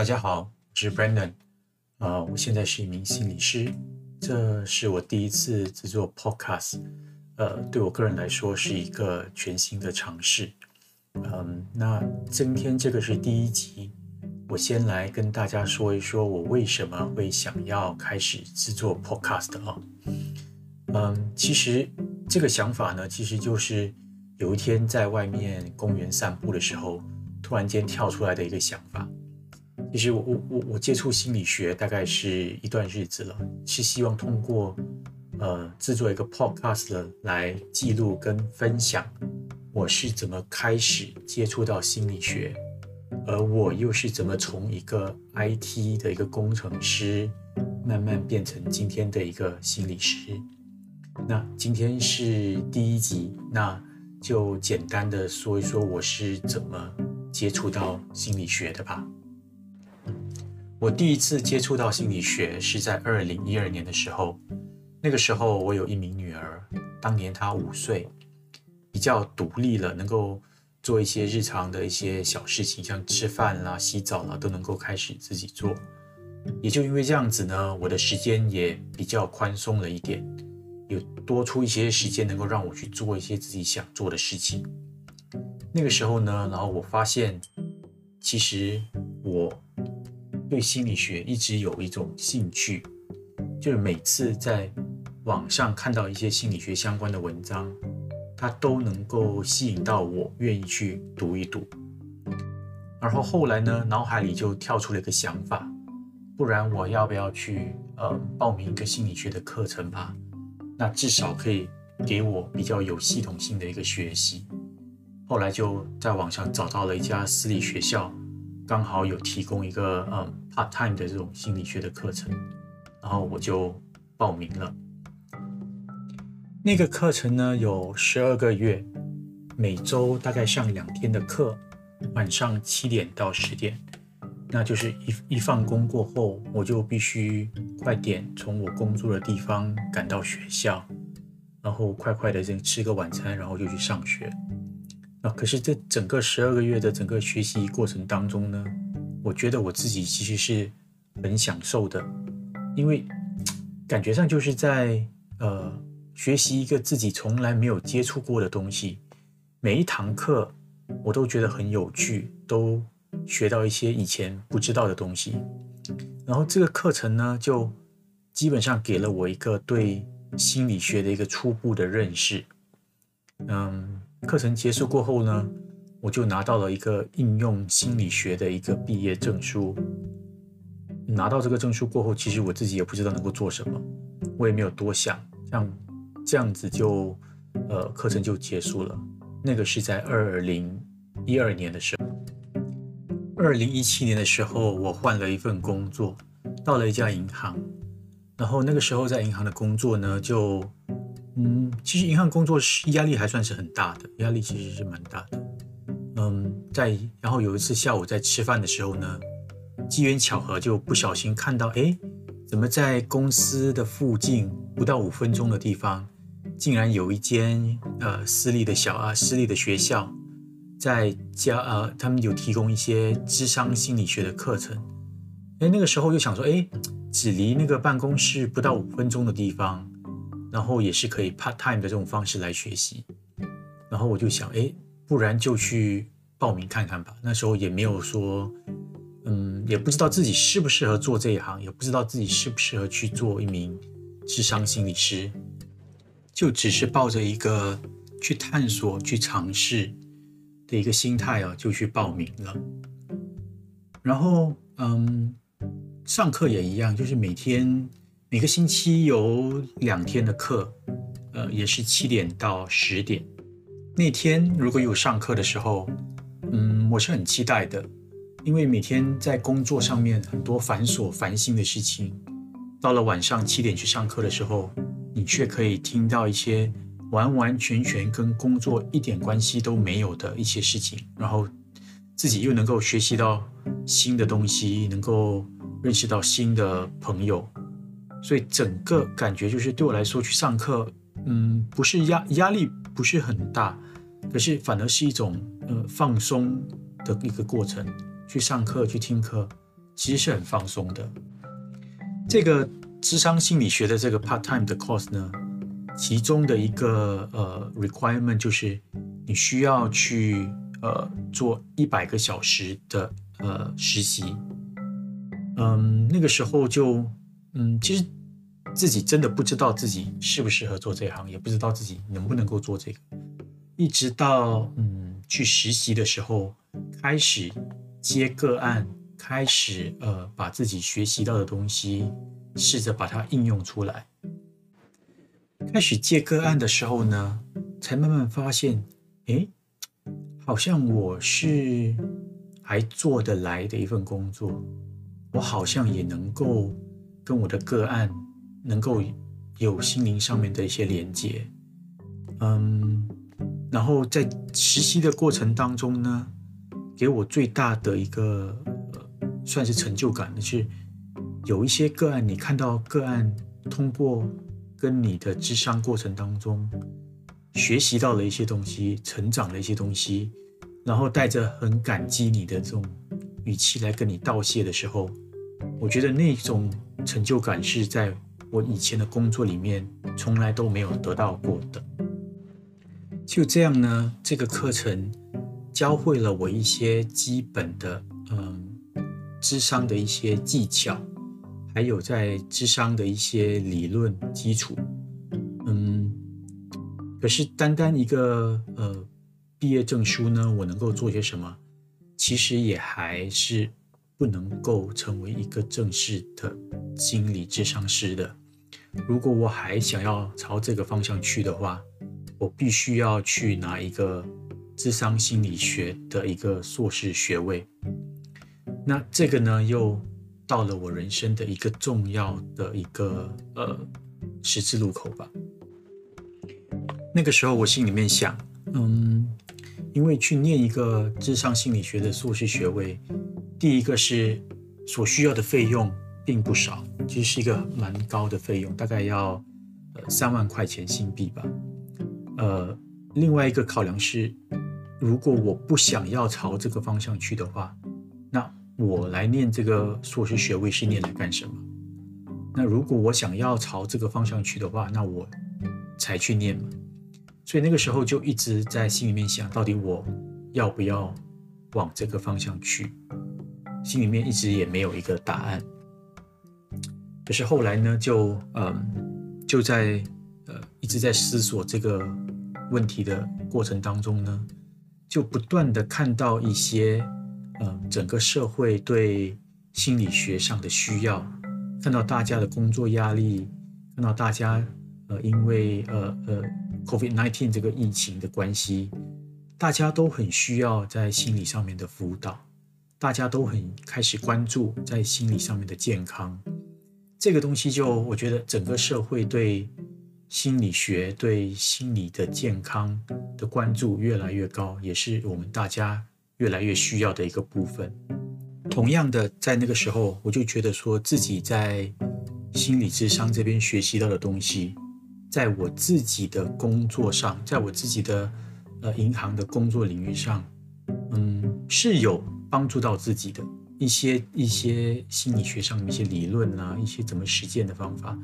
大家好，我是 Brandon，呃，我现在是一名心理师，这是我第一次制作 Podcast，呃，对我个人来说是一个全新的尝试，嗯，那今天这个是第一集，我先来跟大家说一说我为什么会想要开始制作 Podcast 啊，嗯，其实这个想法呢，其实就是有一天在外面公园散步的时候，突然间跳出来的一个想法。其实我我我我接触心理学大概是一段日子了，是希望通过呃制作一个 podcast 来记录跟分享我是怎么开始接触到心理学，而我又是怎么从一个 IT 的一个工程师慢慢变成今天的一个心理师。那今天是第一集，那就简单的说一说我是怎么接触到心理学的吧。我第一次接触到心理学是在二零一二年的时候，那个时候我有一名女儿，当年她五岁，比较独立了，能够做一些日常的一些小事情，像吃饭啦、洗澡啦，都能够开始自己做。也就因为这样子呢，我的时间也比较宽松了一点，有多出一些时间能够让我去做一些自己想做的事情。那个时候呢，然后我发现，其实我。对心理学一直有一种兴趣，就是每次在网上看到一些心理学相关的文章，它都能够吸引到我，愿意去读一读。然后后来呢，脑海里就跳出了一个想法，不然我要不要去呃报名一个心理学的课程吧？那至少可以给我比较有系统性的一个学习。后来就在网上找到了一家私立学校。刚好有提供一个嗯 part time 的这种心理学的课程，然后我就报名了。那个课程呢有十二个月，每周大概上两天的课，晚上七点到十点，那就是一一放工过后，我就必须快点从我工作的地方赶到学校，然后快快的先吃个晚餐，然后就去上学。啊，可是这整个十二个月的整个学习过程当中呢，我觉得我自己其实是很享受的，因为感觉上就是在呃学习一个自己从来没有接触过的东西，每一堂课我都觉得很有趣，都学到一些以前不知道的东西，然后这个课程呢，就基本上给了我一个对心理学的一个初步的认识，嗯。课程结束过后呢，我就拿到了一个应用心理学的一个毕业证书。拿到这个证书过后，其实我自己也不知道能够做什么，我也没有多想，像这样子就，呃，课程就结束了。那个是在二零一二年的时候，二零一七年的时候，我换了一份工作，到了一家银行，然后那个时候在银行的工作呢，就。嗯，其实银行工作是压力还算是很大的，压力其实是蛮大的。嗯，在然后有一次下午在吃饭的时候呢，机缘巧合就不小心看到，哎，怎么在公司的附近不到五分钟的地方，竟然有一间呃私立的小啊私立的学校，在家呃他们有提供一些智商心理学的课程。哎，那个时候就想说，哎，只离那个办公室不到五分钟的地方。然后也是可以 part time 的这种方式来学习，然后我就想，哎，不然就去报名看看吧。那时候也没有说，嗯，也不知道自己适不适合做这一行，也不知道自己适不适合去做一名智商心理师，就只是抱着一个去探索、去尝试的一个心态啊，就去报名了。然后，嗯，上课也一样，就是每天。每个星期有两天的课，呃，也是七点到十点。那天如果有上课的时候，嗯，我是很期待的，因为每天在工作上面很多繁琐烦心的事情，到了晚上七点去上课的时候，你却可以听到一些完完全全跟工作一点关系都没有的一些事情，然后自己又能够学习到新的东西，能够认识到新的朋友。所以整个感觉就是对我来说去上课，嗯，不是压压力不是很大，可是反而是一种呃放松的一个过程。去上课去听课，其实是很放松的。这个智商心理学的这个 part time 的 course 呢，其中的一个呃 requirement 就是你需要去呃做一百个小时的呃实习。嗯，那个时候就嗯，其实自己真的不知道自己适不适合做这行，也不知道自己能不能够做这个。一直到嗯去实习的时候，开始接个案，开始呃把自己学习到的东西试着把它应用出来。开始接个案的时候呢，才慢慢发现，哎，好像我是还做得来的一份工作。我好像也能够跟我的个案能够有心灵上面的一些连接，嗯，然后在实习的过程当中呢，给我最大的一个算是成就感的是，有一些个案，你看到个案通过跟你的智商过程当中学习到了一些东西，成长了一些东西，然后带着很感激你的这种。语气来跟你道谢的时候，我觉得那种成就感是在我以前的工作里面从来都没有得到过的。就这样呢，这个课程教会了我一些基本的，嗯，智商的一些技巧，还有在智商的一些理论基础。嗯，可是单单一个呃毕业证书呢，我能够做些什么？其实也还是不能够成为一个正式的心理智商师的。如果我还想要朝这个方向去的话，我必须要去拿一个智商心理学的一个硕士学位。那这个呢，又到了我人生的一个重要的一个呃十字路口吧。那个时候我心里面想，嗯。因为去念一个智商心理学的硕士学位，第一个是所需要的费用并不少，其实是一个蛮高的费用，大概要呃三万块钱新币吧。呃，另外一个考量是，如果我不想要朝这个方向去的话，那我来念这个硕士学位是念来干什么？那如果我想要朝这个方向去的话，那我才去念嘛。所以那个时候就一直在心里面想，到底我要不要往这个方向去？心里面一直也没有一个答案。可是后来呢，就嗯，就在呃一直在思索这个问题的过程当中呢，就不断的看到一些嗯整个社会对心理学上的需要，看到大家的工作压力，看到大家呃因为呃呃。COVID nineteen 这个疫情的关系，大家都很需要在心理上面的辅导，大家都很开始关注在心理上面的健康。这个东西就我觉得整个社会对心理学、对心理的健康的关注越来越高，也是我们大家越来越需要的一个部分。同样的，在那个时候，我就觉得说自己在心理智商这边学习到的东西。在我自己的工作上，在我自己的呃银行的工作领域上，嗯，是有帮助到自己的一些一些心理学上的一些理论啊，一些怎么实践的方法，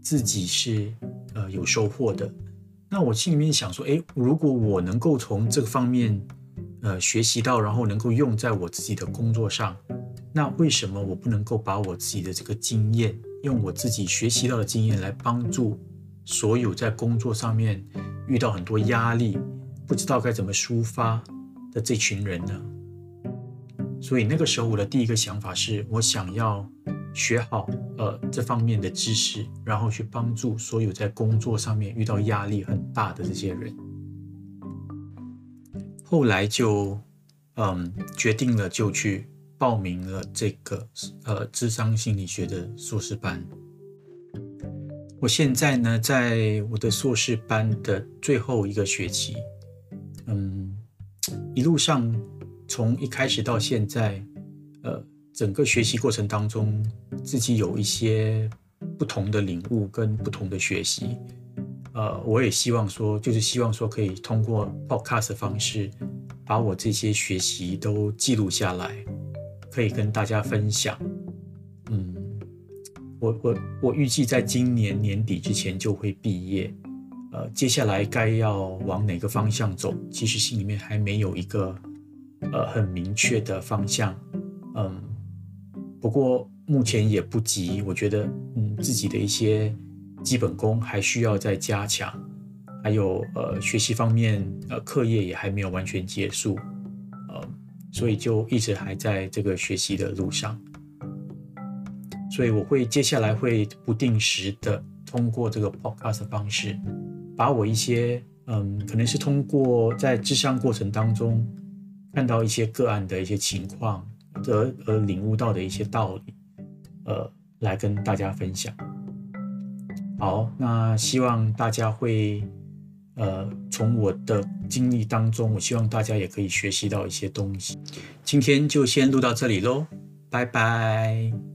自己是呃有收获的。那我心里面想说，诶，如果我能够从这个方面呃学习到，然后能够用在我自己的工作上，那为什么我不能够把我自己的这个经验，用我自己学习到的经验来帮助？所有在工作上面遇到很多压力，不知道该怎么抒发的这群人呢？所以那个时候我的第一个想法是我想要学好呃这方面的知识，然后去帮助所有在工作上面遇到压力很大的这些人。后来就嗯决定了就去报名了这个呃智商心理学的硕士班。我现在呢，在我的硕士班的最后一个学期，嗯，一路上从一开始到现在，呃，整个学习过程当中，自己有一些不同的领悟跟不同的学习，呃，我也希望说，就是希望说可以通过 podcast 的方式，把我这些学习都记录下来，可以跟大家分享。嗯，我我我预计在今年年底之前就会毕业。呃，接下来该要往哪个方向走，其实心里面还没有一个呃很明确的方向。嗯，不过目前也不急，我觉得嗯自己的一些基本功还需要再加强，还有呃学习方面呃课业也还没有完全结束，呃，所以就一直还在这个学习的路上。所以我会接下来会不定时的通过这个 podcast 方式。把我一些嗯，可能是通过在智商过程当中看到一些个案的一些情况，而而领悟到的一些道理，呃，来跟大家分享。好，那希望大家会呃从我的经历当中，我希望大家也可以学习到一些东西。今天就先录到这里喽，拜拜。